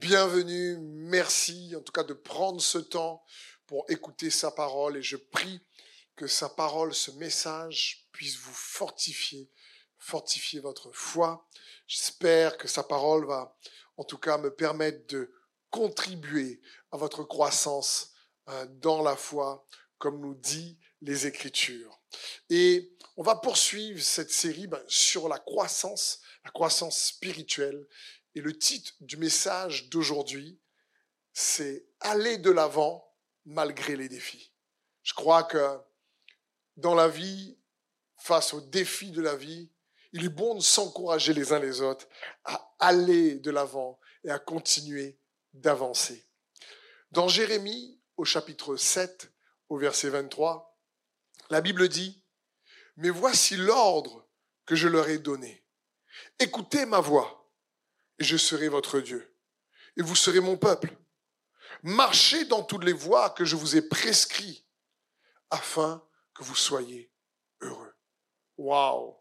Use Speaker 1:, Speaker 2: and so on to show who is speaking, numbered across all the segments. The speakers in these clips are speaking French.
Speaker 1: bienvenue, merci en tout cas de prendre ce temps pour écouter sa parole et je prie que sa parole, ce message puisse vous fortifier, fortifier votre foi. J'espère que sa parole va en tout cas me permettre de contribuer à votre croissance euh, dans la foi, comme nous dit les Écritures. Et on va poursuivre cette série ben, sur la croissance, la croissance spirituelle. Et le titre du message d'aujourd'hui, c'est Aller de l'avant malgré les défis. Je crois que dans la vie, face aux défis de la vie, il est bon de s'encourager les uns les autres à aller de l'avant et à continuer d'avancer. Dans Jérémie, au chapitre 7, au verset 23, la Bible dit, Mais voici l'ordre que je leur ai donné. Écoutez ma voix et je serai votre Dieu. Et vous serez mon peuple. Marchez dans toutes les voies que je vous ai prescrites, afin que vous soyez heureux. Waouh!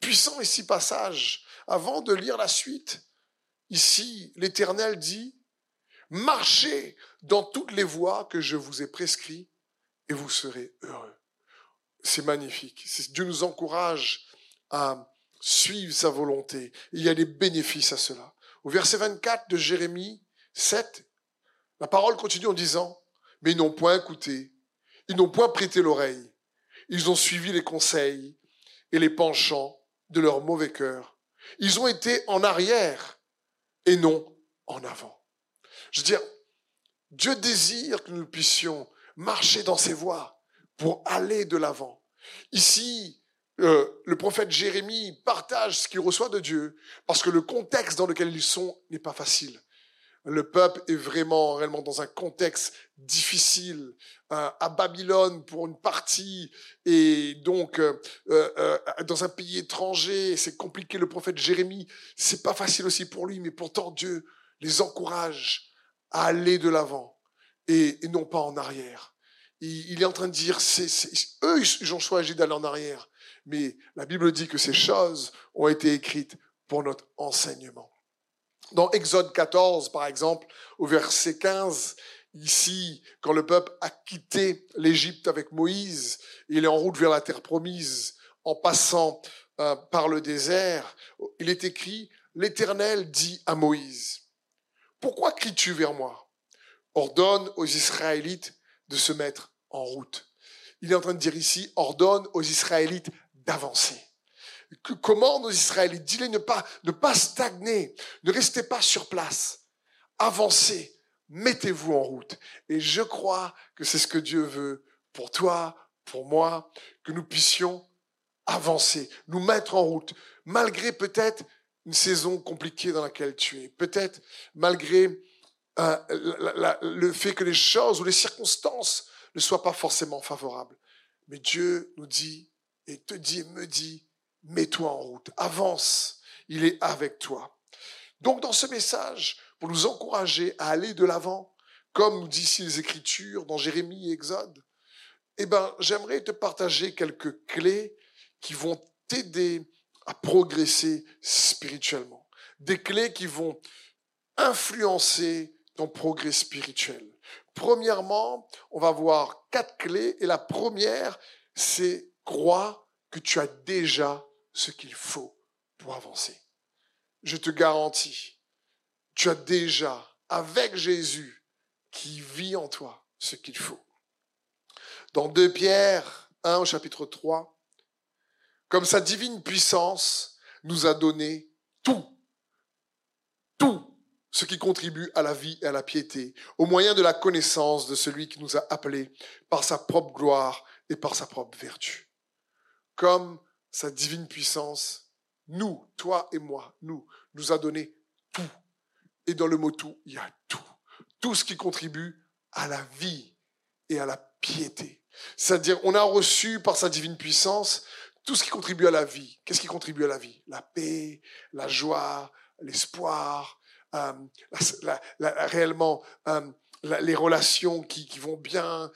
Speaker 1: Puissant ici passage. Avant de lire la suite, ici, l'Éternel dit, marchez dans toutes les voies que je vous ai prescrites et vous serez heureux. C'est magnifique. Dieu nous encourage à suivre sa volonté. Il y a des bénéfices à cela. Au verset 24 de Jérémie 7, la parole continue en disant, mais ils n'ont point écouté, ils n'ont point prêté l'oreille, ils ont suivi les conseils et les penchants de leur mauvais cœur. Ils ont été en arrière et non en avant. Je veux dire, Dieu désire que nous puissions marcher dans ses voies pour aller de l'avant. Ici, euh, le prophète Jérémie partage ce qu'il reçoit de Dieu parce que le contexte dans lequel ils sont n'est pas facile. Le peuple est vraiment réellement dans un contexte difficile euh, à Babylone pour une partie et donc euh, dans un pays étranger. C'est compliqué. Le prophète Jérémie, c'est pas facile aussi pour lui, mais pourtant Dieu les encourage à aller de l'avant et, non pas en arrière. Il, est en train de dire, eux, ils ont choisi d'aller en arrière mais la Bible dit que ces choses ont été écrites pour notre enseignement. Dans Exode 14, par exemple, au verset 15, ici, quand le peuple a quitté l'Égypte avec Moïse, il est en route vers la terre promise, en passant euh, par le désert, il est écrit, l'Éternel dit à Moïse, pourquoi cries-tu vers moi? Ordonne aux Israélites de se mettre en route. Il est en train de dire ici, ordonne aux Israélites d'avancer. Commande aux Israélites, dis-les ne pas, ne pas stagner, ne restez pas sur place, avancez, mettez-vous en route. Et je crois que c'est ce que Dieu veut pour toi, pour moi, que nous puissions avancer, nous mettre en route, malgré peut-être une saison compliquée dans laquelle tu es, peut-être malgré euh, le fait que les choses ou les circonstances ne soient pas forcément favorables. Mais Dieu nous dit, et te dit, me dit, mets-toi en route, avance, il est avec toi. Donc dans ce message, pour nous encourager à aller de l'avant, comme nous disent les Écritures dans Jérémie et Exode, eh ben, j'aimerais te partager quelques clés qui vont t'aider à progresser spirituellement. Des clés qui vont influencer ton progrès spirituel. Premièrement, on va voir quatre clés et la première, c'est crois que tu as déjà ce qu'il faut pour avancer. Je te garantis, tu as déjà, avec Jésus, qui vit en toi, ce qu'il faut. Dans 2 Pierre 1 au chapitre 3, comme sa divine puissance nous a donné tout, tout ce qui contribue à la vie et à la piété, au moyen de la connaissance de celui qui nous a appelés par sa propre gloire et par sa propre vertu comme sa divine puissance, nous, toi et moi, nous, nous a donné tout. Et dans le mot tout, il y a tout. Tout ce qui contribue à la vie et à la piété. C'est-à-dire, on a reçu par sa divine puissance tout ce qui contribue à la vie. Qu'est-ce qui contribue à la vie? La paix, la joie, l'espoir, euh, réellement euh, les relations qui, vont bien,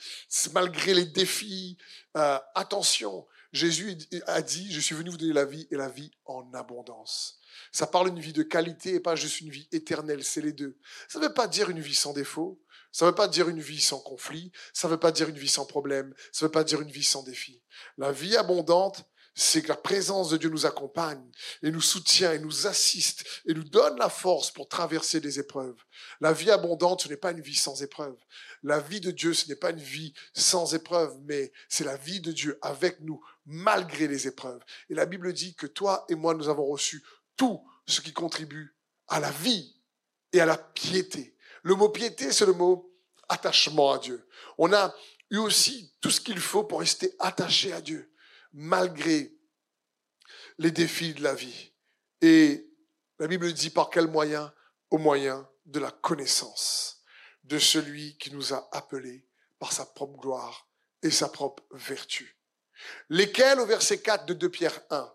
Speaker 1: malgré les défis. Euh, attention, Jésus a dit, je suis venu vous donner la vie et la vie en abondance. Ça parle d'une vie de qualité et pas juste une vie éternelle, c'est les deux. Ça ne veut pas dire une vie sans défaut, ça ne veut pas dire une vie sans conflit, ça ne veut pas dire une vie sans problème, ça ne veut pas dire une vie sans défi. La vie abondante, c'est que la présence de Dieu nous accompagne et nous soutient et nous assiste et nous donne la force pour traverser des épreuves. La vie abondante, ce n'est pas une vie sans épreuves. La vie de Dieu, ce n'est pas une vie sans épreuves, mais c'est la vie de Dieu avec nous malgré les épreuves. Et la Bible dit que toi et moi, nous avons reçu tout ce qui contribue à la vie et à la piété. Le mot piété, c'est le mot attachement à Dieu. On a eu aussi tout ce qu'il faut pour rester attaché à Dieu malgré les défis de la vie. Et la Bible dit par quel moyen? Au moyen de la connaissance de celui qui nous a appelés par sa propre gloire et sa propre vertu. Lesquels, au verset 4 de 2 Pierre 1,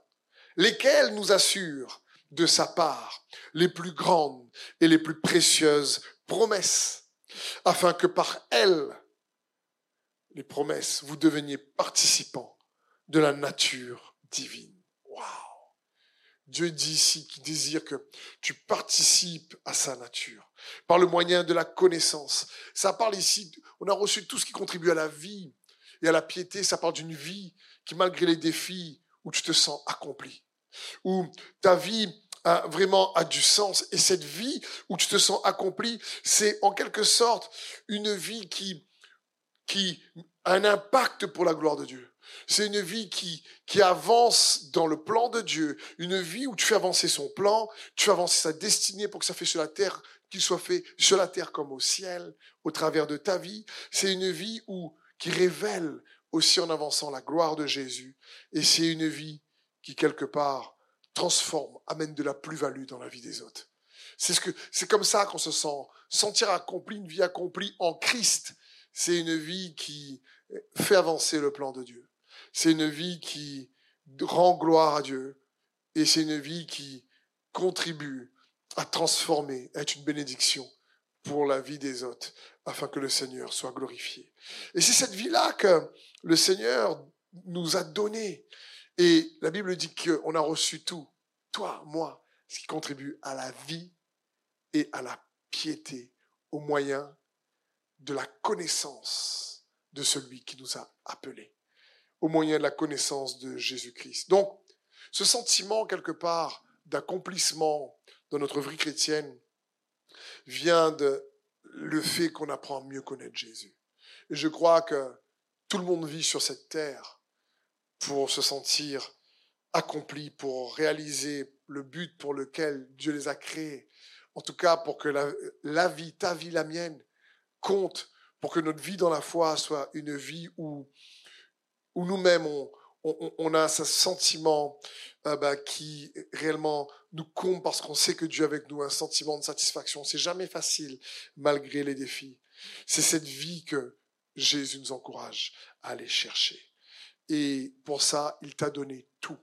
Speaker 1: lesquels nous assurent de sa part les plus grandes et les plus précieuses promesses, afin que par elles, les promesses, vous deveniez participants de la nature divine. Waouh Dieu dit ici qu'il désire que tu participes à sa nature par le moyen de la connaissance. Ça parle ici, on a reçu tout ce qui contribue à la vie et à la piété. Ça parle d'une vie qui, malgré les défis, où tu te sens accompli, où ta vie a vraiment a du sens. Et cette vie où tu te sens accompli, c'est en quelque sorte une vie qui, qui a un impact pour la gloire de Dieu. C'est une vie qui, qui avance dans le plan de Dieu, une vie où tu fais avancer son plan, tu fais avancer sa destinée pour que ça fait sur la terre, qu'il soit fait sur la terre comme au ciel, au travers de ta vie. C'est une vie où, qui révèle aussi en avançant la gloire de Jésus. Et c'est une vie qui, quelque part, transforme, amène de la plus-value dans la vie des autres. C'est ce que, c'est comme ça qu'on se sent, sentir accompli, une vie accomplie en Christ. C'est une vie qui fait avancer le plan de Dieu. C'est une vie qui rend gloire à Dieu et c'est une vie qui contribue à transformer, à être une bénédiction pour la vie des autres, afin que le Seigneur soit glorifié. Et c'est cette vie-là que le Seigneur nous a donnée. Et la Bible dit qu'on a reçu tout, toi, moi, ce qui contribue à la vie et à la piété au moyen de la connaissance de celui qui nous a appelés au moyen de la connaissance de Jésus-Christ. Donc, ce sentiment, quelque part, d'accomplissement dans notre vie chrétienne vient de le fait qu'on apprend à mieux connaître Jésus. Et je crois que tout le monde vit sur cette terre pour se sentir accompli, pour réaliser le but pour lequel Dieu les a créés. En tout cas, pour que la, la vie, ta vie, la mienne, compte, pour que notre vie dans la foi soit une vie où où nous-mêmes, on, a ce sentiment euh, bah, qui réellement nous comble parce qu'on sait que Dieu est avec nous, un sentiment de satisfaction. C'est jamais facile malgré les défis. C'est cette vie que Jésus nous encourage à aller chercher. Et pour ça, il t'a donné tout.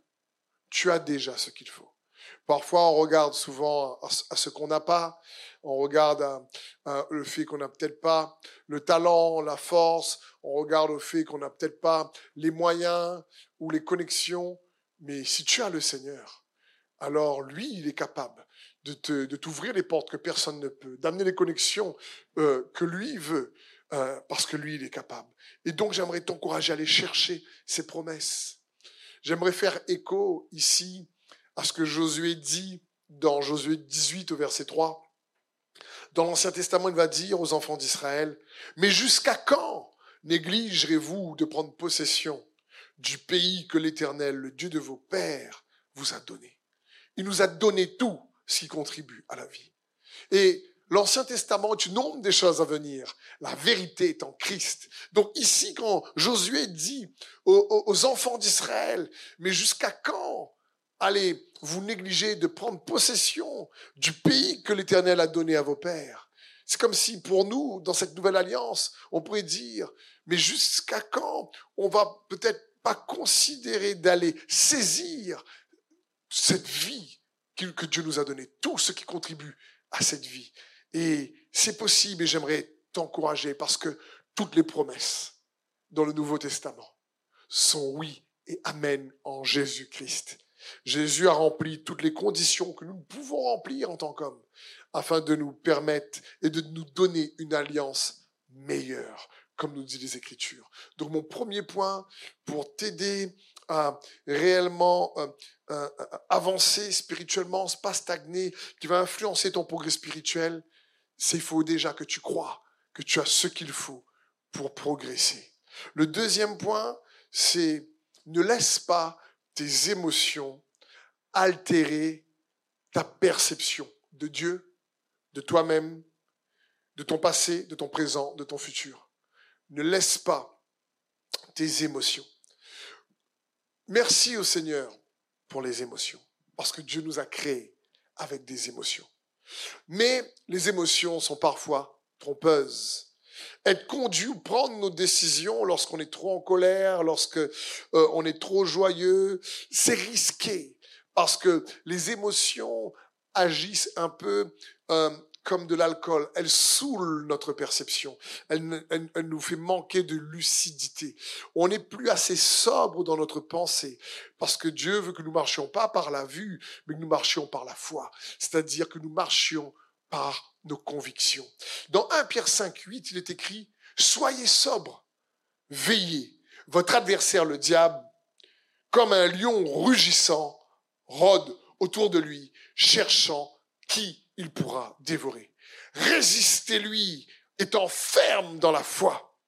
Speaker 1: Tu as déjà ce qu'il faut. Parfois, on regarde souvent à ce qu'on n'a pas, on regarde le fait qu'on n'a peut-être pas le talent, la force, on regarde au fait qu'on n'a peut-être pas les moyens ou les connexions, mais si tu as le Seigneur, alors lui, il est capable de, t'ouvrir les portes que personne ne peut, d'amener les connexions euh, que lui veut, euh, parce que lui, il est capable. Et donc, j'aimerais t'encourager à aller chercher ses promesses. J'aimerais faire écho ici à ce que Josué dit dans Josué 18 au verset 3. Dans l'Ancien Testament, il va dire aux enfants d'Israël, mais jusqu'à quand négligerez-vous de prendre possession du pays que l'Éternel, le Dieu de vos pères, vous a donné? Il nous a donné tout ce qui contribue à la vie. Et l'Ancien Testament est une ombre des choses à venir. La vérité est en Christ. Donc ici, quand Josué dit aux, aux enfants d'Israël, mais jusqu'à quand allez vous négliger de prendre possession du pays que l'Éternel a donné à vos pères. C'est comme si pour nous, dans cette nouvelle alliance, on pourrait dire, mais jusqu'à quand on va peut-être pas considérer d'aller saisir cette vie que Dieu nous a donnée, tout ce qui contribue à cette vie. Et c'est possible et j'aimerais t'encourager parce que toutes les promesses dans le Nouveau Testament sont oui et Amen en Jésus-Christ. Jésus a rempli toutes les conditions que nous pouvons remplir en tant qu'hommes afin de nous permettre et de nous donner une alliance meilleure, comme nous dit les Écritures. Donc mon premier point pour t'aider à réellement euh, euh, avancer spirituellement, pas stagner, qui va influencer ton progrès spirituel, c'est il faut déjà que tu crois que tu as ce qu'il faut pour progresser. Le deuxième point, c'est ne laisse pas tes émotions altérer ta perception de Dieu, de toi-même, de ton passé, de ton présent, de ton futur. Ne laisse pas tes émotions. Merci au Seigneur pour les émotions, parce que Dieu nous a créés avec des émotions. Mais les émotions sont parfois trompeuses. Être conduit ou prendre nos décisions lorsqu'on est trop en colère, lorsque euh, on est trop joyeux, c'est risqué parce que les émotions agissent un peu euh, comme de l'alcool. Elle saoule notre perception. Elle, nous fait manquer de lucidité. On n'est plus assez sobre dans notre pensée parce que Dieu veut que nous marchions pas par la vue, mais que nous marchions par la foi. C'est-à-dire que nous marchions par nos convictions. Dans 1 Pierre 5, 8, il est écrit, Soyez sobre, veillez. Votre adversaire, le diable, comme un lion rugissant, rôde autour de lui, cherchant qui il pourra dévorer. Résistez-lui, étant ferme dans la foi,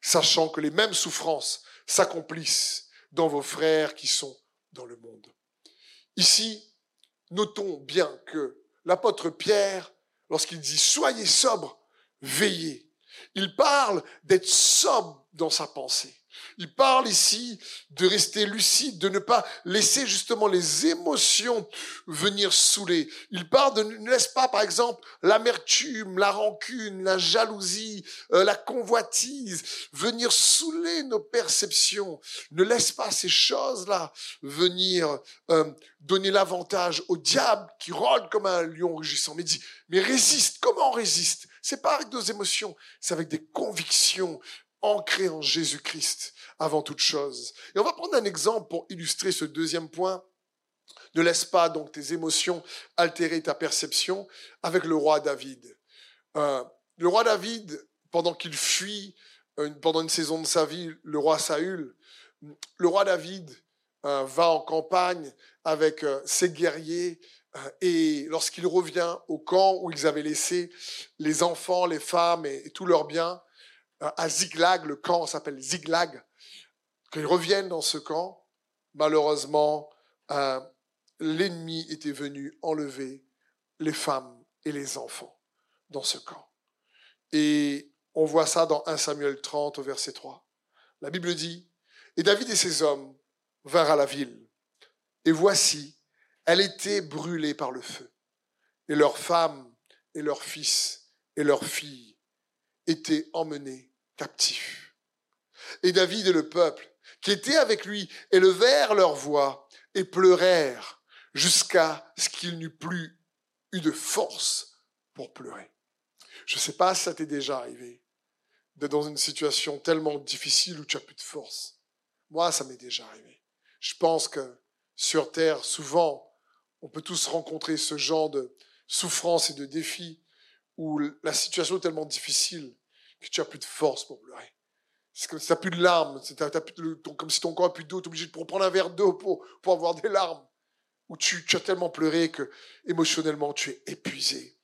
Speaker 1: sachant que les mêmes souffrances s'accomplissent dans vos frères qui sont dans le monde. Ici, notons bien que l'apôtre Pierre, lorsqu'il dit soyez sobre, veillez, il parle d'être sobre dans sa pensée. Il parle ici de rester lucide, de ne pas laisser justement les émotions venir saouler. Il parle de ne laisse pas, par exemple, l'amertume, la rancune, la jalousie, euh, la convoitise venir saouler nos perceptions. Ne laisse pas ces choses-là venir euh, donner l'avantage au diable qui rôde comme un lion rugissant. Mais dit, mais résiste. Comment on résiste? C'est pas avec nos émotions, c'est avec des convictions ancrées en Jésus-Christ avant toute chose. Et on va prendre un exemple pour illustrer ce deuxième point. Ne laisse pas donc tes émotions altérer ta perception avec le roi David. Euh, le roi David, pendant qu'il fuit euh, pendant une saison de sa vie, le roi Saül, le roi David euh, va en campagne avec ses guerriers et lorsqu'il revient au camp où ils avaient laissé les enfants, les femmes et, et tous leurs biens, à Ziglag, le camp s'appelle Ziglag, qu'ils reviennent dans ce camp, malheureusement, euh, l'ennemi était venu enlever les femmes et les enfants dans ce camp. Et on voit ça dans 1 Samuel 30 au verset 3. La Bible dit, Et David et ses hommes vinrent à la ville, et voici, elle était brûlée par le feu, et leurs femmes et leurs fils et leurs filles étaient emmenés captifs. Et David et le peuple qui étaient avec lui élevèrent leur voix et pleurèrent jusqu'à ce qu'il n'eût plus eu de force pour pleurer. Je ne sais pas si ça t'est déjà arrivé d'être dans une situation tellement difficile où tu as plus de force. Moi, ça m'est déjà arrivé. Je pense que sur Terre, souvent, on peut tous rencontrer ce genre de souffrance et de défis où la situation est tellement difficile que tu as plus de force pour pleurer. C'est comme si tu n'as plus de larmes, c'est comme si ton corps n'a plus d'eau, tu es obligé de prendre un verre d'eau pour, avoir des larmes. Ou tu, tu as tellement pleuré que émotionnellement tu es épuisé.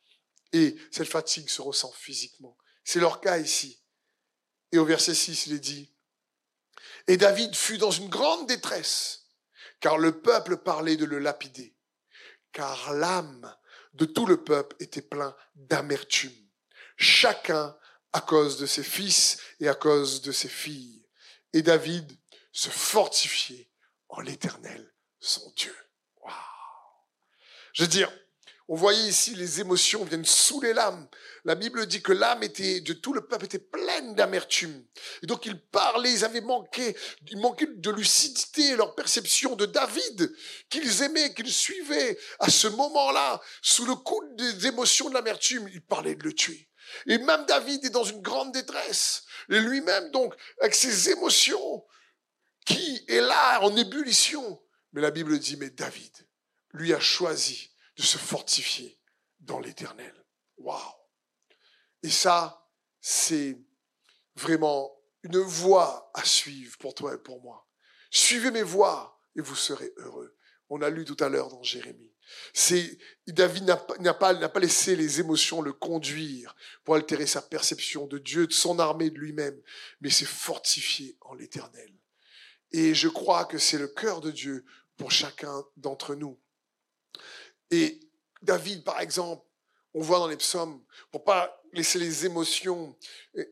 Speaker 1: Et cette fatigue se ressent physiquement. C'est leur cas ici. Et au verset 6, il est dit, Et David fut dans une grande détresse, car le peuple parlait de le lapider, car l'âme de tout le peuple était plein d'amertume. Chacun à cause de ses fils et à cause de ses filles. Et David se fortifiait en l'éternel, son Dieu. Waouh. Je veux dire, on voyait ici les émotions viennent saouler l'âme. La Bible dit que l'âme était, de tout le peuple était pleine d'amertume. Et donc ils parlaient, ils avaient manqué, ils manquaient de lucidité, leur perception de David, qu'ils aimaient, qu'ils suivaient. À ce moment-là, sous le coup des émotions de l'amertume, ils parlaient de le tuer. Et même David est dans une grande détresse. Et lui-même, donc, avec ses émotions, qui est là en ébullition. Mais la Bible dit, mais David, lui a choisi de se fortifier dans l'éternel. Waouh! Et ça, c'est vraiment une voie à suivre pour toi et pour moi. Suivez mes voies et vous serez heureux. On a lu tout à l'heure dans Jérémie. David n'a pas, n'a pas laissé les émotions le conduire pour altérer sa perception de Dieu, de son armée, de lui-même, mais s'est fortifié en l'Éternel. Et je crois que c'est le cœur de Dieu pour chacun d'entre nous. Et David, par exemple, on voit dans les psaumes, pour pas laisser les émotions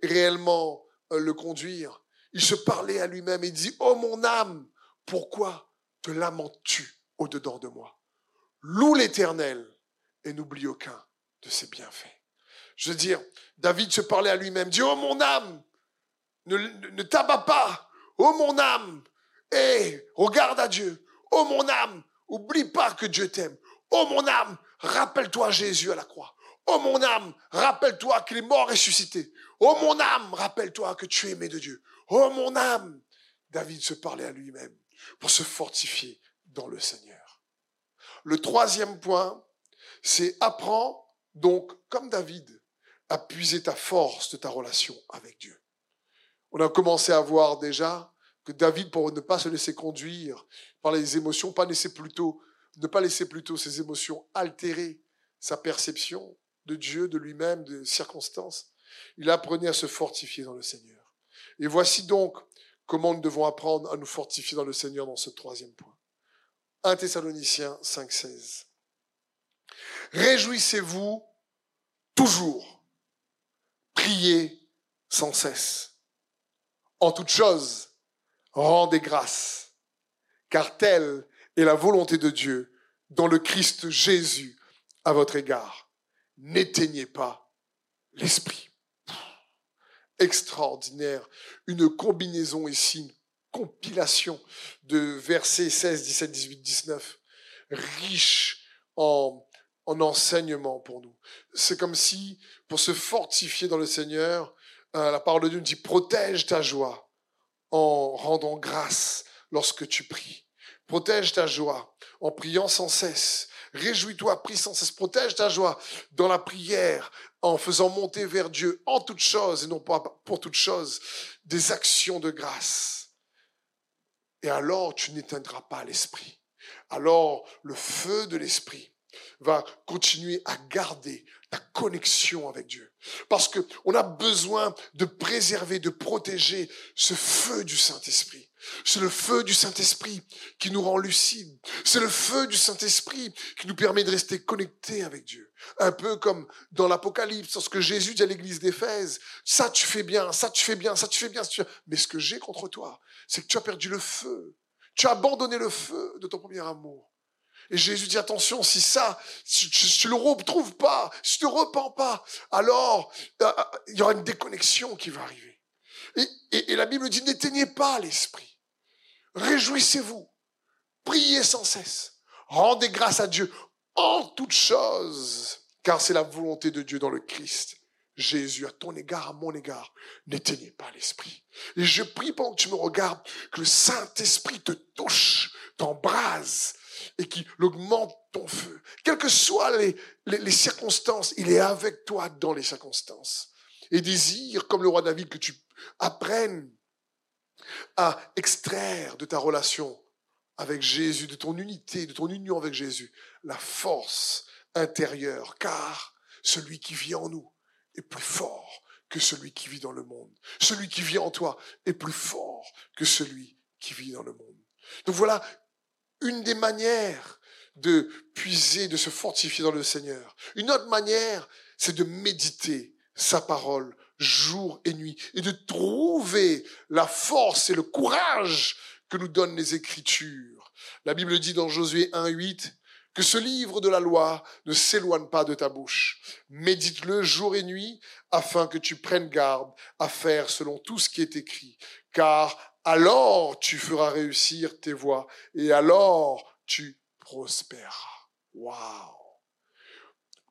Speaker 1: réellement euh, le conduire, il se parlait à lui-même et dit, Oh mon âme, pourquoi te lamentes-tu au-dedans de moi? Loue l'Éternel et n'oublie aucun de ses bienfaits. Je veux dire, David se parlait à lui-même, dit, Oh mon âme, ne, ne t'abats pas, oh mon âme, et regarde à Dieu, oh mon âme, oublie pas que Dieu t'aime, oh mon âme, rappelle-toi Jésus à la croix, oh mon âme, rappelle-toi qu'il est mort ressuscité, oh mon âme, rappelle-toi que tu es aimé de Dieu, oh mon âme. David se parlait à lui-même pour se fortifier dans le Seigneur. Le troisième point, c'est apprends donc, comme David, à puiser ta force de ta relation avec Dieu. On a commencé à voir déjà que David, pour ne pas se laisser conduire par les émotions, pas laisser plutôt, ne pas laisser plutôt ses émotions altérer sa perception de Dieu, de lui-même, des circonstances, il apprenait à se fortifier dans le Seigneur. Et voici donc comment nous devons apprendre à nous fortifier dans le Seigneur dans ce troisième point. 1 Thessaloniciens 5,16. Réjouissez-vous toujours. Priez sans cesse. En toute chose, rendez grâce, car telle est la volonté de Dieu dans le Christ Jésus à votre égard. N'éteignez pas l'esprit extraordinaire, une combinaison ici, une compilation de versets 16, 17, 18, 19, riche en, en enseignement pour nous. C'est comme si, pour se fortifier dans le Seigneur, euh, la parole de Dieu nous dit, protège ta joie en rendant grâce lorsque tu pries. Protège ta joie en priant sans cesse. Réjouis-toi, prie sans cesse. Protège ta joie dans la prière, en faisant monter vers Dieu en toutes choses, et non pas pour toutes choses, des actions de grâce. Et alors tu n'éteindras pas l'esprit. Alors le feu de l'esprit va continuer à garder ta connexion avec Dieu. Parce que on a besoin de préserver, de protéger ce feu du Saint-Esprit. C'est le feu du Saint-Esprit qui nous rend lucides. C'est le feu du Saint-Esprit qui nous permet de rester connectés avec Dieu. Un peu comme dans l'Apocalypse, lorsque Jésus dit à l'église d'Éphèse, ça tu fais bien, ça tu fais bien, ça tu fais bien. Mais ce que j'ai contre toi, c'est que tu as perdu le feu. Tu as abandonné le feu de ton premier amour. Et Jésus dit, attention, si ça, si tu, ne le retrouves pas, si tu ne te repens pas, alors euh, euh, il y aura une déconnexion qui va arriver. et la Bible dit, n'éteignez pas l'esprit. Réjouissez-vous. Priez sans cesse. Rendez grâce à Dieu en toutes choses, car c'est la volonté de Dieu dans le Christ. Jésus, à ton égard, à mon égard, n'éteignez pas l'esprit. Et je prie pendant que tu me regardes, que le Saint-Esprit te touche, t'embrase, et qu'il augmente ton feu. Quelles que soient les, les, circonstances, il est avec toi dans les circonstances. Et désire, comme le roi David, que tu apprennes à extraire de ta relation avec Jésus, de ton unité, de ton union avec Jésus, la force intérieure, car celui qui vit en nous est plus fort que celui qui vit dans le monde. Celui qui vit en toi est plus fort que celui qui vit dans le monde. Donc voilà une des manières de puiser, de se fortifier dans le Seigneur. Une autre manière, c'est de méditer sa parole jour et nuit, et de trouver la force et le courage que nous donnent les Écritures. La Bible dit dans Josué 1.8 que ce livre de la loi ne s'éloigne pas de ta bouche. Médite-le jour et nuit afin que tu prennes garde à faire selon tout ce qui est écrit. Car alors tu feras réussir tes voies et alors tu prospéreras. Waouh!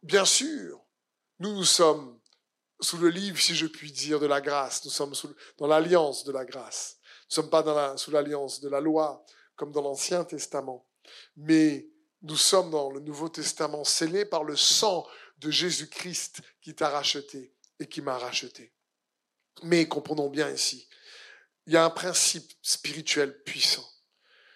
Speaker 1: Bien sûr, nous nous sommes sous le livre, si je puis dire, de la grâce. Nous sommes dans l'alliance de la grâce. ne sommes pas sous l'alliance de la loi comme dans l'Ancien Testament, mais nous sommes dans le Nouveau Testament scellés par le sang de Jésus-Christ qui t'a racheté et qui m'a racheté. Mais comprenons bien ici, il y a un principe spirituel puissant.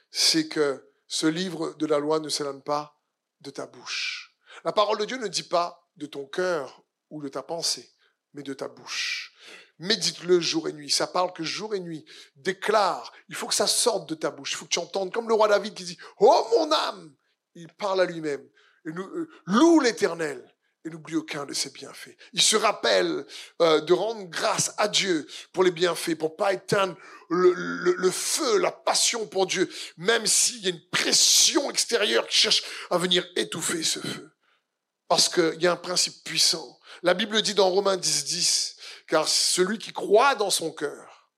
Speaker 1: C'est que ce livre de la loi ne s'éloigne pas de ta bouche. La parole de Dieu ne dit pas de ton cœur ou de ta pensée, mais de ta bouche. Médite-le jour et nuit. Ça parle que jour et nuit. Déclare. Il faut que ça sorte de ta bouche. Il faut que tu entendes comme le roi David qui dit, Oh mon âme! Il parle à lui-même. Euh, loue l'éternel et n'oublie aucun de ses bienfaits. Il se rappelle euh, de rendre grâce à Dieu pour les bienfaits, pour pas éteindre le, le, feu, la passion pour Dieu, même s'il y a une pression extérieure qui cherche à venir étouffer ce feu. Parce qu'il y a un principe puissant. La Bible dit dans Romains 10, 10, car celui qui croit dans son cœur,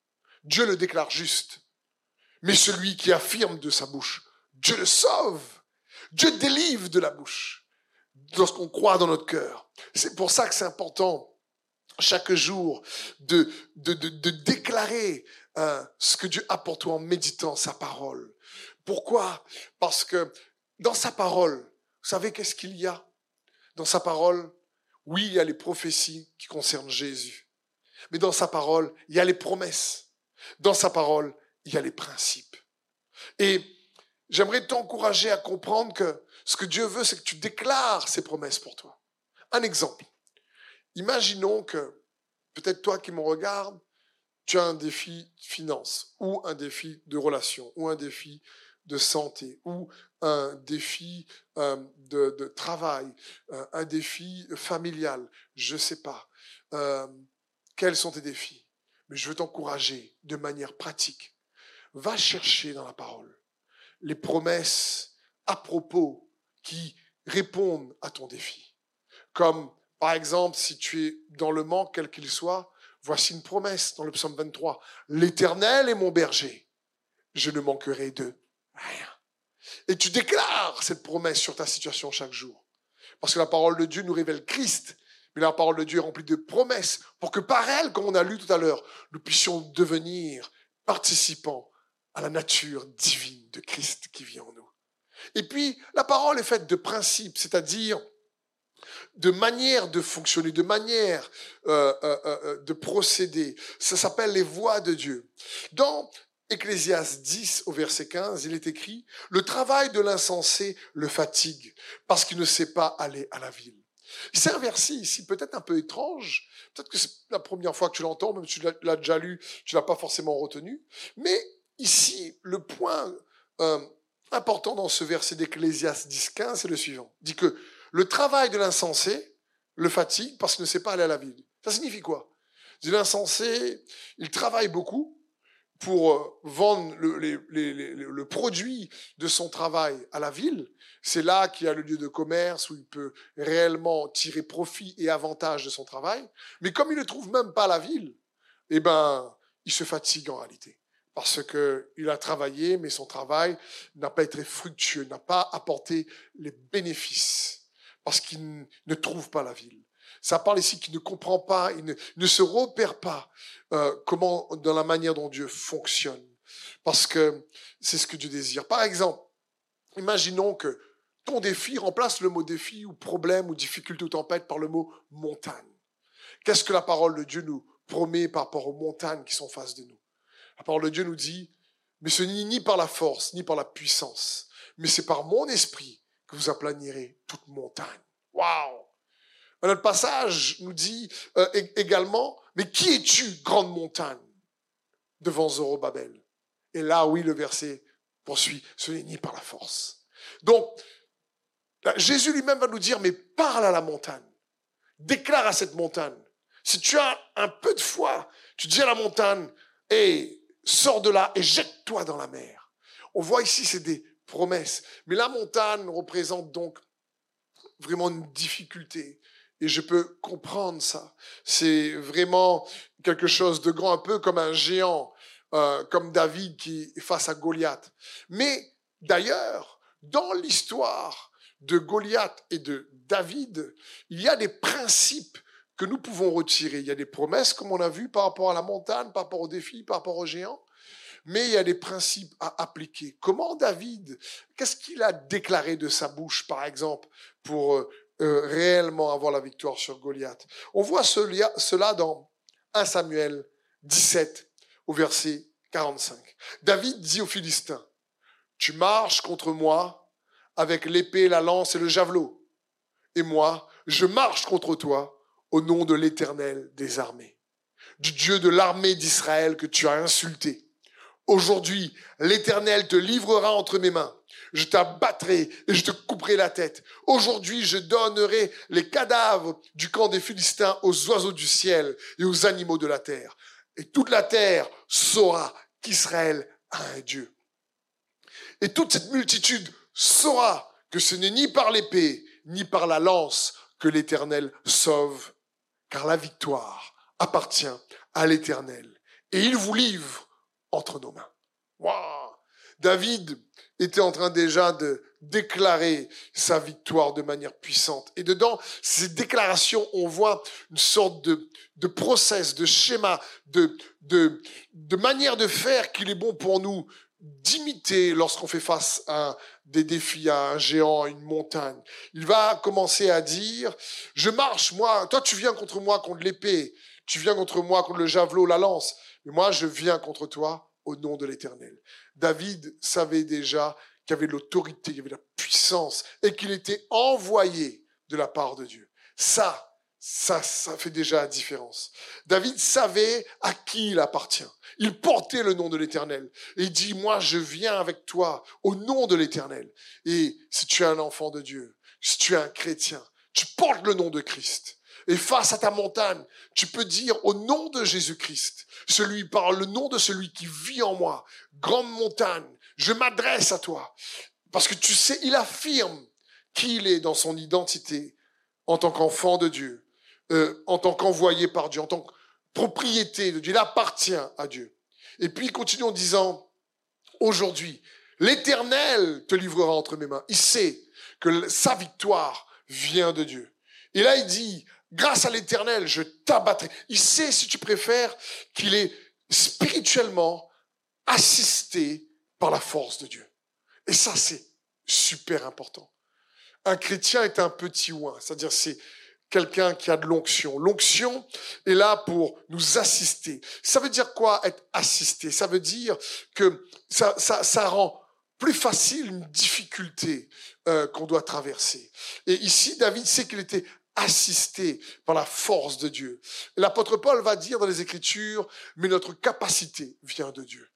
Speaker 1: Dieu le déclare juste. Mais celui qui affirme de sa bouche, Dieu le sauve. Dieu délivre de la bouche lorsqu'on croit dans notre cœur. C'est pour ça que c'est important chaque jour de, de, de, déclarer euh, ce que Dieu a pour toi en méditant sa parole. Pourquoi? Parce que dans sa parole, vous savez qu'est-ce qu'il y a? Dans sa parole, oui, il y a les prophéties qui concernent Jésus. Mais dans sa parole, il y a les promesses. Dans sa parole, il y a les principes. Et j'aimerais t'encourager à comprendre que ce que Dieu veut, c'est que tu déclares ses promesses pour toi. Un exemple. Imaginons que, peut-être toi qui me regardes, tu as un défi de finance, ou un défi de relation, ou un défi de santé, ou un défi euh, de, travail, euh, un défi familial, je ne sais pas. Euh, quels sont tes défis? Mais je veux t'encourager de manière pratique. Va chercher dans la parole les promesses à propos qui répondent à ton défi. Comme, par exemple, si tu es dans le manque, quel qu'il soit, voici une promesse dans le psaume 23. L'Éternel est mon berger. Je ne manquerai de rien. Et tu déclares cette promesse sur ta situation chaque jour. Parce que la parole de Dieu nous révèle Christ, mais la parole de Dieu est remplie de promesses pour que par elle, comme on a lu tout à l'heure, nous puissions devenir participants à la nature divine de Christ qui vit en nous. Et puis, la parole est faite de principes, c'est-à-dire de manière de fonctionner, de manière euh, euh, euh, de procéder. Ça s'appelle les voies de Dieu. Dans Ecclésias 10 au verset 15, il est écrit, Le travail de l'insensé le fatigue parce qu'il ne sait pas aller à la ville. C'est un verset ici peut-être un peu étrange, peut-être que c'est la première fois que tu l'entends, même si tu l'as déjà lu, tu l'as pas forcément retenu, mais ici, le point important dans ce verset d'Ecclésias 10.15, c'est le suivant. Dit que le travail de l'insensé le fatigue parce qu'il ne sait pas aller à la ville. Ça signifie quoi? L'insensé, il travaille beaucoup pour euh, vendre le, produit de son travail à la ville. C'est là qu'il y a le lieu de commerce où il peut réellement tirer profit et avantage de son travail. Mais comme il ne trouve même pas la ville, eh ben, il se fatigue en réalité parce qu'il a travaillé, mais son travail n'a pas été fructueux, n'a pas apporté les bénéfices, parce qu'il ne trouve pas la ville. Ça parle ici qu'il ne comprend pas, il ne, se repère pas euh, comment, dans la manière dont Dieu fonctionne, parce que c'est ce que Dieu désire. Par exemple, imaginons que ton défi remplace le mot défi ou problème ou difficulté ou tempête par le mot montagne. Qu'est-ce que la parole de Dieu nous promet par rapport aux montagnes qui sont face de nous? La parole de Dieu nous dit, mais ce n'est ni par la force, ni par la puissance, mais c'est par mon esprit que vous aplanirez toute montagne. Waouh Autre passage nous dit euh, également, mais qui es-tu, grande montagne, devant Zorobabel? Et là, oui, le verset poursuit, ce par la force. Donc, Jésus lui-même va nous dire, mais parle à la montagne, déclare à cette montagne. Si tu as un peu de foi, tu dis à la montagne, hé, sors de là et jette-toi dans la mer. On voit ici, c'est des promesses. Mais la montagne représente donc vraiment une difficulté. Et je peux comprendre ça. C'est vraiment quelque chose de grand, un peu comme un géant, euh, comme David qui est face à Goliath. Mais d'ailleurs, dans l'histoire de Goliath et de David, il y a des principes que nous pouvons retirer. Il y a des promesses, comme on a vu, par rapport à la montagne, par rapport aux défis, par rapport aux géants. mais il y a des principes à appliquer. Comment David, qu'est-ce qu'il a déclaré de sa bouche, par exemple, pour euh, réellement avoir la victoire sur Goliath On voit cela dans 1 Samuel 17 au verset 45. David dit aux Philistins, tu marches contre moi avec l'épée, la lance et le javelot, et moi, je marche contre toi au nom de l'Éternel des armées, du Dieu de l'armée d'Israël que tu as insulté. Aujourd'hui, l'Éternel te livrera entre mes mains. Je t'abattrai et je te couperai la tête. Aujourd'hui, je donnerai les cadavres du camp des Philistins aux oiseaux du ciel et aux animaux de la terre. Et toute la terre saura qu'Israël a un Dieu. Et toute cette multitude saura que ce n'est ni par l'épée, ni par la lance que l'Éternel sauve, car la victoire appartient à l'Éternel. Et il vous livre entre nos mains. David était en train déjà de déclarer sa victoire de manière puissante. Et dedans, ces déclarations, on voit une sorte de, de process, de schéma, de, de, de manière de faire qu'il est bon pour nous d'imiter lorsqu'on fait face à des défis, à un géant, à une montagne. Il va commencer à dire, je marche, moi, toi tu viens contre moi contre l'épée, tu viens contre moi contre le javelot, la lance, mais moi je viens contre toi au nom de l'Éternel. David savait déjà qu'il y avait l'autorité, qu'il y avait la puissance et qu'il était envoyé de la part de Dieu. Ça, ça, ça fait déjà la différence. David savait à qui il appartient. Il portait le nom de l'Éternel. Et il dit, moi, je viens avec toi au nom de l'Éternel. Et si tu es un enfant de Dieu, si tu es un chrétien, tu portes le nom de Christ. Et face à ta montagne, tu peux dire au nom de Jésus-Christ, celui par le nom de celui qui vit en moi, grande montagne, je m'adresse à toi. Parce que tu sais, il affirme qui il est dans son identité en tant qu'enfant de Dieu, euh, en tant qu'envoyé par Dieu, en tant que propriété de Dieu, il appartient à Dieu. Et puis il continue en disant, aujourd'hui, l'Éternel te livrera entre mes mains. Il sait que sa victoire vient de Dieu. Et là, il dit, grâce à l'Éternel, je t'abattrai. Il sait, si tu préfères, qu'il est spirituellement assisté par la force de Dieu. Et ça, c'est super important. Un chrétien est un petit oin, c'est-à-dire c'est quelqu'un qui a de l'onction. L'onction est là pour nous assister. Ça veut dire quoi être assisté? Ça veut dire que ça, ça, rend plus facile une difficulté euh, qu'on doit traverser. Et ici, David sait qu'il était assisté par la force de Dieu. L'apôtre Paul va dire dans les Écritures, mais notre capacité vient de Dieu.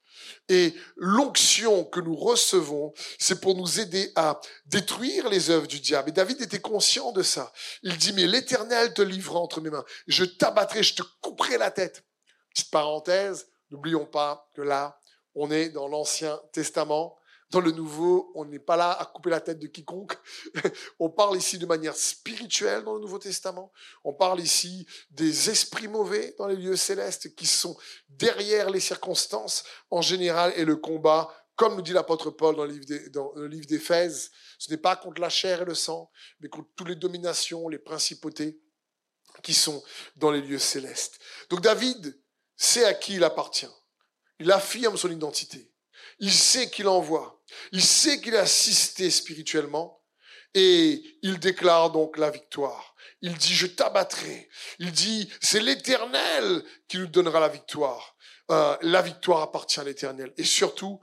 Speaker 1: Et l'onction que nous recevons, c'est pour nous aider à détruire les œuvres du diable. Et David était conscient de ça. Il dit, mais l'Éternel te livrera entre mes mains. Je t'abattrai, je te couperai la tête. Petite parenthèse, n'oublions pas que là, on est dans l'Ancien Testament. Dans le nouveau, on n'est pas là à couper la tête de quiconque. on parle ici de manière spirituelle dans le Nouveau Testament. On parle ici des esprits mauvais dans les lieux célestes qui sont derrière les circonstances en général et le combat, comme nous dit l'apôtre Paul dans le livre d'Éphèse, ce n'est pas contre la chair et le sang, mais contre toutes les dominations, les principautés qui sont dans les lieux célestes. Donc David sait à qui il appartient. Il affirme son identité. Il sait qu'il envoie. Il sait qu'il est assisté spirituellement. Et il déclare donc la victoire. Il dit, je t'abattrai. Il dit, c'est l'Éternel qui nous donnera la victoire. Euh, la victoire appartient à l'Éternel. Et surtout,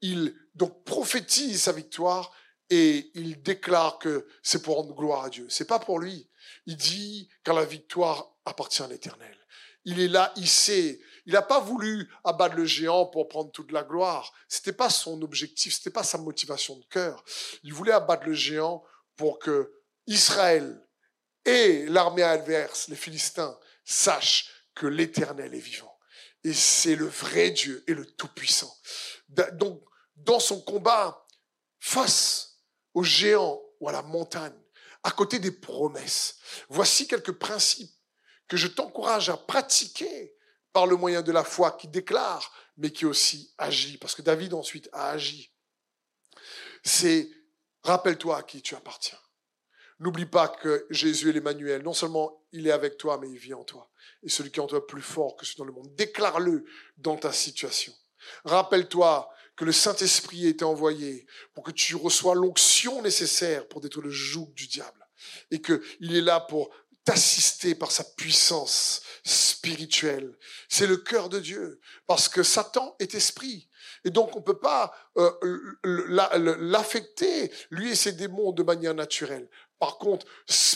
Speaker 1: il donc prophétise sa victoire et il déclare que c'est pour rendre gloire à Dieu. C'est pas pour lui. Il dit, car la victoire appartient à l'Éternel. Il est là, il sait il n'a pas voulu abattre le géant pour prendre toute la gloire. C'était pas son objectif, c'était pas sa motivation de cœur. Il voulait abattre le géant pour que Israël et l'armée adverse, les Philistins, sachent que l'Éternel est vivant. Et c'est le vrai Dieu et le Tout-Puissant. Donc, dans son combat face au géant ou à la montagne, à côté des promesses, voici quelques principes que je t'encourage à pratiquer par le moyen de la foi qui déclare, mais qui aussi agit, parce que David ensuite a agi. C'est rappelle-toi à qui tu appartiens. N'oublie pas que Jésus est l'Emmanuel. Non seulement il est avec toi, mais il vit en toi. Et celui qui est en toi est plus fort que celui dans le monde. Déclare-le dans ta situation. Rappelle-toi que le Saint-Esprit a été envoyé pour que tu reçois l'onction nécessaire pour détruire le joug du diable. Et qu'il est là pour t'assister par sa puissance spirituelle. C'est le cœur de Dieu. Parce que Satan est esprit. Et donc on ne peut pas euh, l'affecter, lui et ses démons, de manière naturelle. Par contre,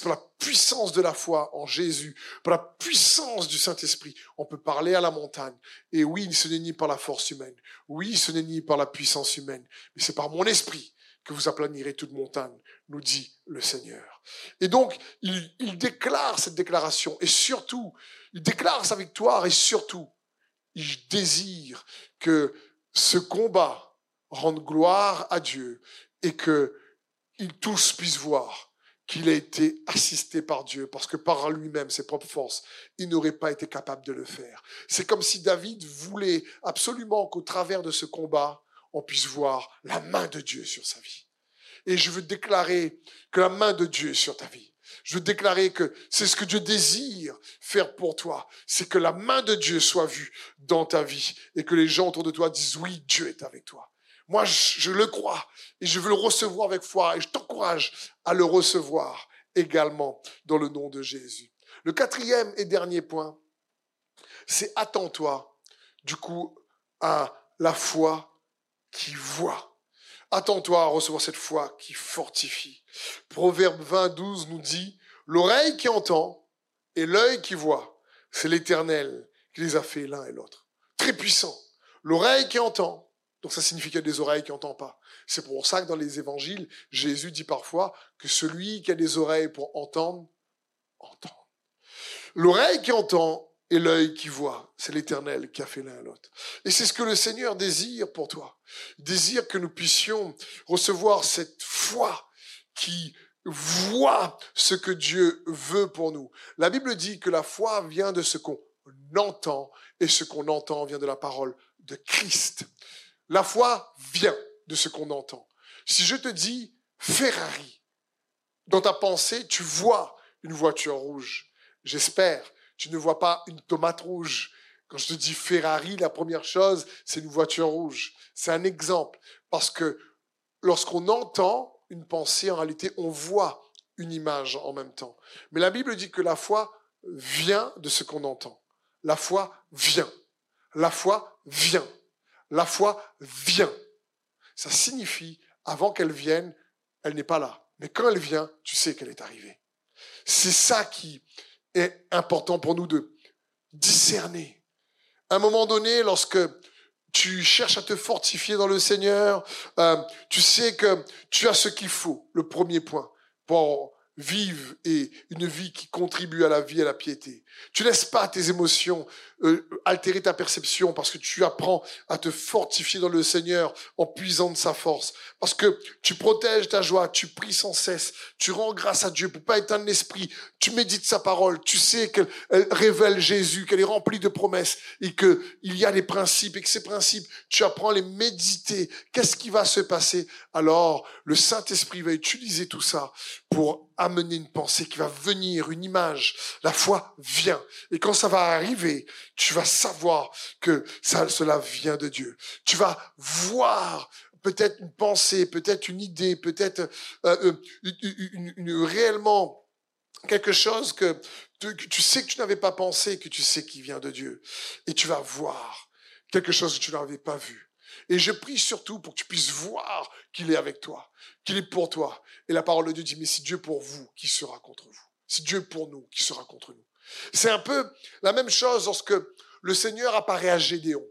Speaker 1: pour la puissance de la foi en Jésus, pour la puissance du Saint-Esprit, on peut parler à la montagne. Et oui, ce n'est ni par la force humaine. Oui, ce n'est ni par la puissance humaine. Mais c'est par mon esprit que vous aplanirez toute montagne, nous dit le Seigneur. Et donc, il, il déclare cette déclaration. Et surtout, il déclare sa victoire. Et surtout, il désire que ce combat rende gloire à Dieu et que ils tous puissent voir qu'il a été assisté par Dieu, parce que par lui-même, ses propres forces, il n'aurait pas été capable de le faire. C'est comme si David voulait absolument qu'au travers de ce combat, on puisse voir la main de Dieu sur sa vie. Et je veux déclarer que la main de Dieu est sur ta vie. Je veux déclarer que c'est ce que Dieu désire faire pour toi. C'est que la main de Dieu soit vue dans ta vie et que les gens autour de toi disent oui, Dieu est avec toi. Moi, je le crois et je veux le recevoir avec foi et je t'encourage à le recevoir également dans le nom de Jésus. Le quatrième et dernier point, c'est attends-toi du coup à la foi qui voit. Attends-toi à recevoir cette foi qui fortifie. Proverbe 20, nous dit, l'oreille qui entend et l'œil qui voit, c'est l'éternel qui les a fait l'un et l'autre. Très puissant. L'oreille qui entend donc ça signifie qu'il y a des oreilles qui n'entendent pas. C'est pour ça que dans les évangiles, Jésus dit parfois que celui qui a des oreilles pour entendre, entend. L'oreille qui entend et l'œil qui voit, c'est l'Éternel qui a fait l'un à l'autre. Et c'est ce que le Seigneur désire pour toi. Désire que nous puissions recevoir cette foi qui voit ce que Dieu veut pour nous. La Bible dit que la foi vient de ce qu'on entend et ce qu'on entend vient de la parole de Christ. La foi vient de ce qu'on entend. Si je te dis Ferrari, dans ta pensée, tu vois une voiture rouge. J'espère, tu ne vois pas une tomate rouge. Quand je te dis Ferrari, la première chose, c'est une voiture rouge. C'est un exemple. Parce que lorsqu'on entend une pensée, en réalité, on voit une image en même temps. Mais la Bible dit que la foi vient de ce qu'on entend. La foi vient. La foi vient la foi vient. Ça signifie, avant qu'elle vienne, elle n'est pas là. Mais quand elle vient, tu sais qu'elle est arrivée. C'est ça qui est important pour nous de discerner. À un moment donné, lorsque tu cherches à te fortifier dans le Seigneur, euh, tu sais que tu as ce qu'il faut, le premier point, pour vivre et une vie qui contribue à la vie et à la piété. Tu laisses pas tes émotions euh, altérer ta perception parce que tu apprends à te fortifier dans le Seigneur en puisant de sa force. Parce que tu protèges ta joie, tu pries sans cesse, tu rends grâce à Dieu pour pas éteindre l'esprit, tu médites sa parole, tu sais qu'elle révèle Jésus, qu'elle est remplie de promesses et que il y a des principes et que ces principes, tu apprends à les méditer. Qu'est-ce qui va se passer? Alors, le Saint-Esprit va utiliser tout ça pour amener une pensée qui va venir, une image. La foi vient. Et quand ça va arriver, tu vas savoir que ça, cela vient de Dieu. Tu vas voir peut-être une pensée, peut-être une idée, peut-être euh, euh, une, réellement quelque chose que, que tu sais que tu n'avais pas pensé, que tu sais qui vient de Dieu. Et tu vas voir quelque chose que tu n'avais pas vu. Et je prie surtout pour que tu puisses voir qu'il est avec toi, qu'il est pour toi. Et la parole de Dieu dit, mais si Dieu pour vous, qui sera contre vous Si Dieu pour nous, qui sera contre nous C'est un peu la même chose lorsque le Seigneur apparaît à Gédéon.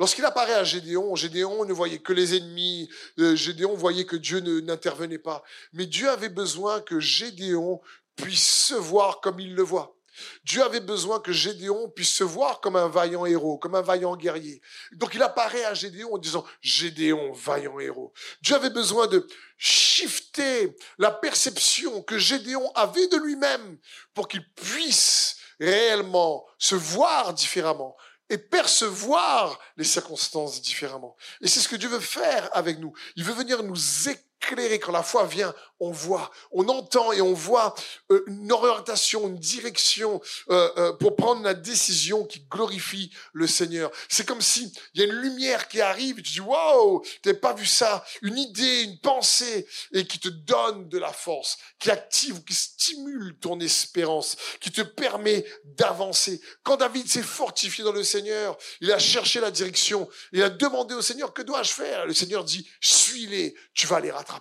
Speaker 1: Lorsqu'il apparaît à Gédéon, Gédéon ne voyait que les ennemis, euh, Gédéon voyait que Dieu n'intervenait pas. Mais Dieu avait besoin que Gédéon puisse se voir comme il le voit. Dieu avait besoin que Gédéon puisse se voir comme un vaillant héros, comme un vaillant guerrier. Donc il apparaît à Gédéon en disant Gédéon, vaillant héros. Dieu avait besoin de shifter la perception que Gédéon avait de lui-même pour qu'il puisse réellement se voir différemment et percevoir les circonstances différemment. Et c'est ce que Dieu veut faire avec nous. Il veut venir nous éclairer éclairé. Quand la foi vient, on voit, on entend et on voit euh, une orientation, une direction euh, euh, pour prendre la décision qui glorifie le Seigneur. C'est comme si il y a une lumière qui arrive et tu dis waouh, t'as pas vu ça, une idée, une pensée et qui te donne de la force, qui active, qui stimule ton espérance, qui te permet d'avancer. Quand David s'est fortifié dans le Seigneur, il a cherché la direction, il a demandé au Seigneur que dois-je faire? Le Seigneur dit suis-les, tu vas les rattraper.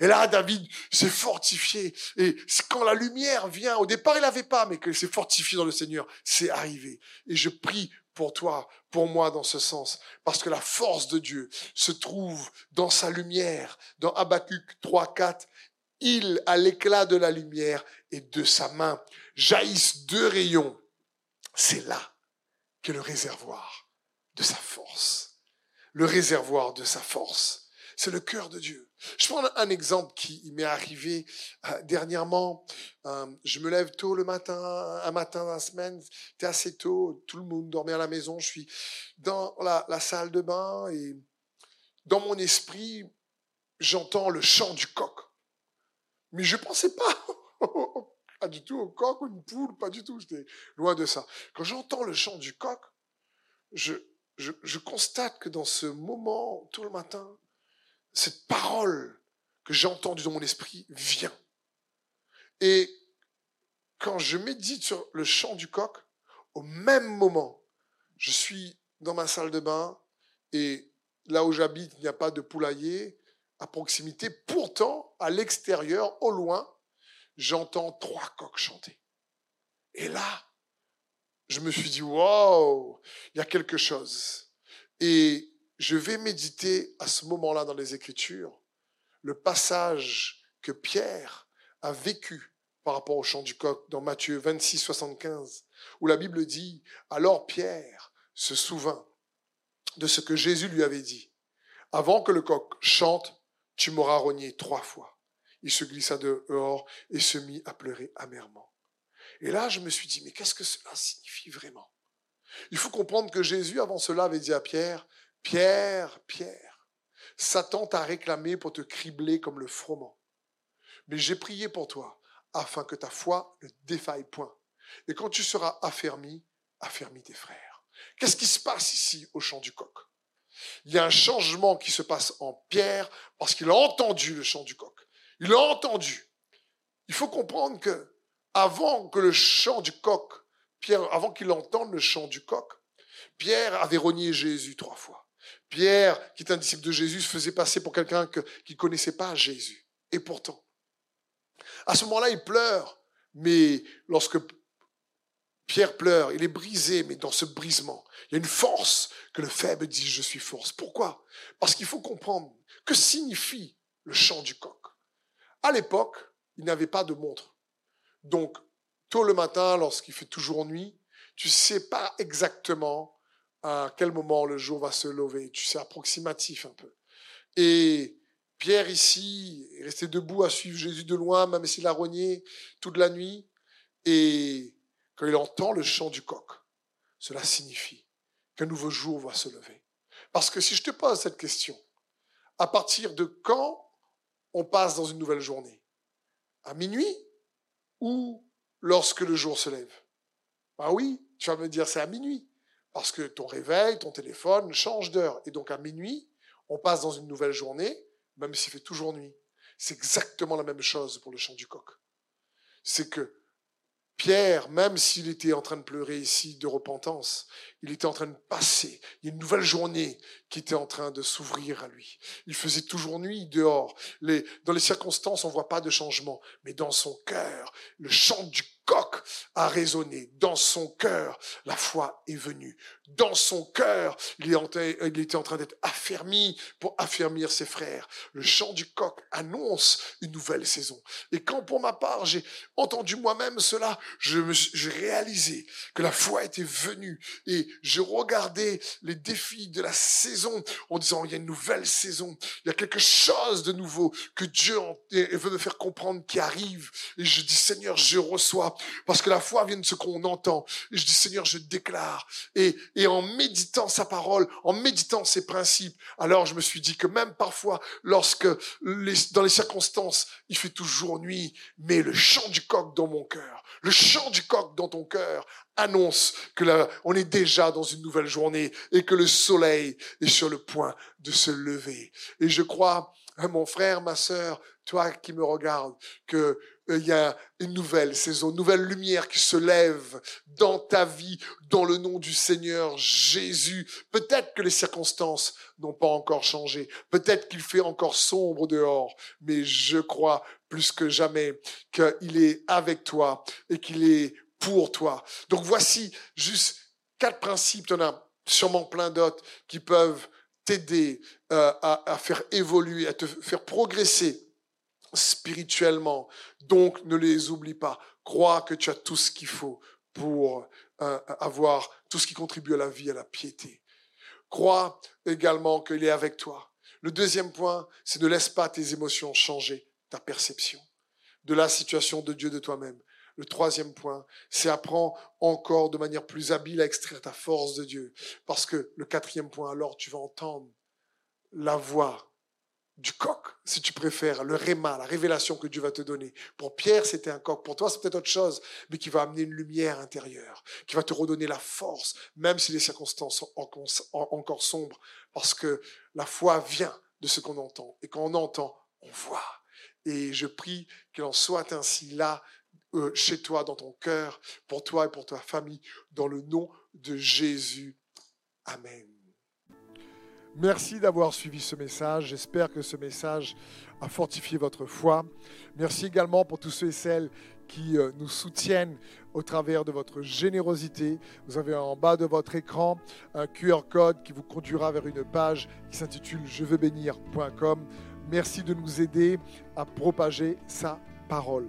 Speaker 1: Et là David s'est fortifié. Et quand la lumière vient, au départ il n'avait pas, mais qu'il s'est fortifié dans le Seigneur, c'est arrivé. Et je prie pour toi, pour moi dans ce sens, parce que la force de Dieu se trouve dans sa lumière. Dans Habakkuk 3, 4, il, à l'éclat de la lumière et de sa main, jaillissent deux rayons. C'est là qu'est le réservoir de sa force. Le réservoir de sa force. C'est le cœur de Dieu. Je prends un exemple qui m'est arrivé euh, dernièrement. Euh, je me lève tôt le matin, un matin dans la semaine, c'était assez tôt, tout le monde dormait à la maison. Je suis dans la, salle de bain et dans mon esprit, j'entends le chant du coq. Mais je pensais pas pas du tout au coq ou une poule, pas du tout. J'étais loin de ça. Quand j'entends le chant du coq, je, je, je constate que dans ce moment, tout le matin, cette parole que j'ai entendue dans mon esprit vient. Et quand je médite sur le chant du coq, au même moment, je suis dans ma salle de bain et là où j'habite, il n'y a pas de poulailler à proximité. Pourtant, à l'extérieur, au loin, j'entends trois coqs chanter. Et là, je me suis dit, wow, il y a quelque chose. Et je vais méditer à ce moment-là dans les Écritures le passage que Pierre a vécu par rapport au chant du coq dans Matthieu 26, 75, où la Bible dit, alors Pierre se souvint de ce que Jésus lui avait dit. Avant que le coq chante, tu m'auras rogné trois fois. Il se glissa dehors et se mit à pleurer amèrement. Et là, je me suis dit, mais qu'est-ce que cela signifie vraiment? Il faut comprendre que Jésus, avant cela, avait dit à Pierre, Pierre, Pierre, Satan t'a réclamé pour te cribler comme le froment. Mais j'ai prié pour toi, afin que ta foi ne défaille point. Et quand tu seras affermi, affermis tes frères. Qu'est-ce qui se passe ici au chant du coq? Il y a un changement qui se passe en Pierre parce qu'il a entendu le chant du coq. Il a entendu. Il faut comprendre que avant que le chant du coq, Pierre, avant qu'il entende le chant du coq, Pierre avait renié Jésus trois fois. Pierre, qui est un disciple de Jésus, se faisait passer pour quelqu'un qui ne connaissait pas Jésus. Et pourtant, à ce moment-là, il pleure. Mais lorsque Pierre pleure, il est brisé, mais dans ce brisement, il y a une force que le faible dit je suis force. Pourquoi? Parce qu'il faut comprendre que signifie le chant du coq. À l'époque, il n'avait pas de montre. Donc, tôt le matin, lorsqu'il fait toujours nuit, tu ne sais pas exactement à quel moment le jour va se lever. Tu sais, approximatif un peu. Et Pierre ici est resté debout à suivre Jésus de loin, même s'il a rogné toute la nuit. Et quand il entend le chant du coq, cela signifie qu'un nouveau jour va se lever. Parce que si je te pose cette question, à partir de quand on passe dans une nouvelle journée? À minuit ou lorsque le jour se lève? Ah oui, tu vas me dire c'est à minuit. Parce que ton réveil, ton téléphone change d'heure. Et donc à minuit, on passe dans une nouvelle journée, même s'il fait toujours nuit. C'est exactement la même chose pour le chant du coq. C'est que Pierre, même s'il était en train de pleurer ici de repentance, il était en train de passer. Il y a une nouvelle journée qui était en train de s'ouvrir à lui. Il faisait toujours nuit dehors. Dans les circonstances, on voit pas de changement. Mais dans son cœur, le chant du coq a résonné. Dans son cœur, la foi est venue. Dans son cœur, il, était en train d'être affermi pour affermir ses frères. Le chant du coq annonce une nouvelle saison. Et quand pour ma part, j'ai entendu moi-même cela, je me j'ai réalisé que la foi était venue et je regardais les défis de la saison en disant, il y a une nouvelle saison. Il y a quelque chose de nouveau que Dieu veut me faire comprendre qui arrive. Et je dis, Seigneur, je reçois Parce que la foi vient de ce qu'on entend. Et je dis, Seigneur, je déclare. Et, en méditant sa parole, en méditant ses principes, alors je me suis dit que même parfois, lorsque dans les circonstances, il fait toujours nuit, mais le chant du coq dans mon cœur, le chant du coq dans ton cœur annonce que on est déjà dans une nouvelle journée et que le soleil est sur le point de se lever. Et je crois, hein, mon frère, ma sœur, toi qui me regardes, que euh, il y a une nouvelle saison, une nouvelle lumière qui se lève dans ta vie, dans le nom du Seigneur Jésus. Peut-être que les circonstances n'ont pas encore changé, peut-être qu'il fait encore sombre dehors, mais je crois plus que jamais qu'il est avec toi et qu'il est pour toi. Donc voici juste principes, tu en as sûrement plein d'autres qui peuvent t'aider euh, à, à faire évoluer, à te faire progresser spirituellement. Donc, ne les oublie pas. Crois que tu as tout ce qu'il faut pour euh, avoir tout ce qui contribue à la vie, à la piété. Crois également qu'il est avec toi. Le deuxième point, c'est ne laisse pas tes émotions changer ta perception de la situation de Dieu de toi-même. Le troisième point, c'est apprends encore de manière plus habile à extraire ta force de Dieu. Parce que le quatrième point, alors tu vas entendre la voix du coq, si tu préfères, le réma, la révélation que Dieu va te donner. Pour Pierre, c'était un coq. Pour toi, c'est peut-être autre chose, mais qui va amener une lumière intérieure, qui va te redonner la force, même si les circonstances sont encore sombres, parce que la foi vient de ce qu'on entend. Et quand on entend, on voit. Et je prie qu'il en soit ainsi là, euh, chez toi, dans ton cœur, pour toi et pour ta famille, dans le nom de Jésus. Amen. Merci d'avoir suivi ce message. J'espère que ce message a fortifié votre foi. Merci également pour tous ceux et celles qui euh, nous soutiennent au travers de votre générosité. Vous avez en bas de votre écran un QR code qui vous conduira vers une page qui s'intitule je veux bénir.com. Merci de nous aider à propager sa parole.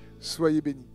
Speaker 1: Soyez bénis.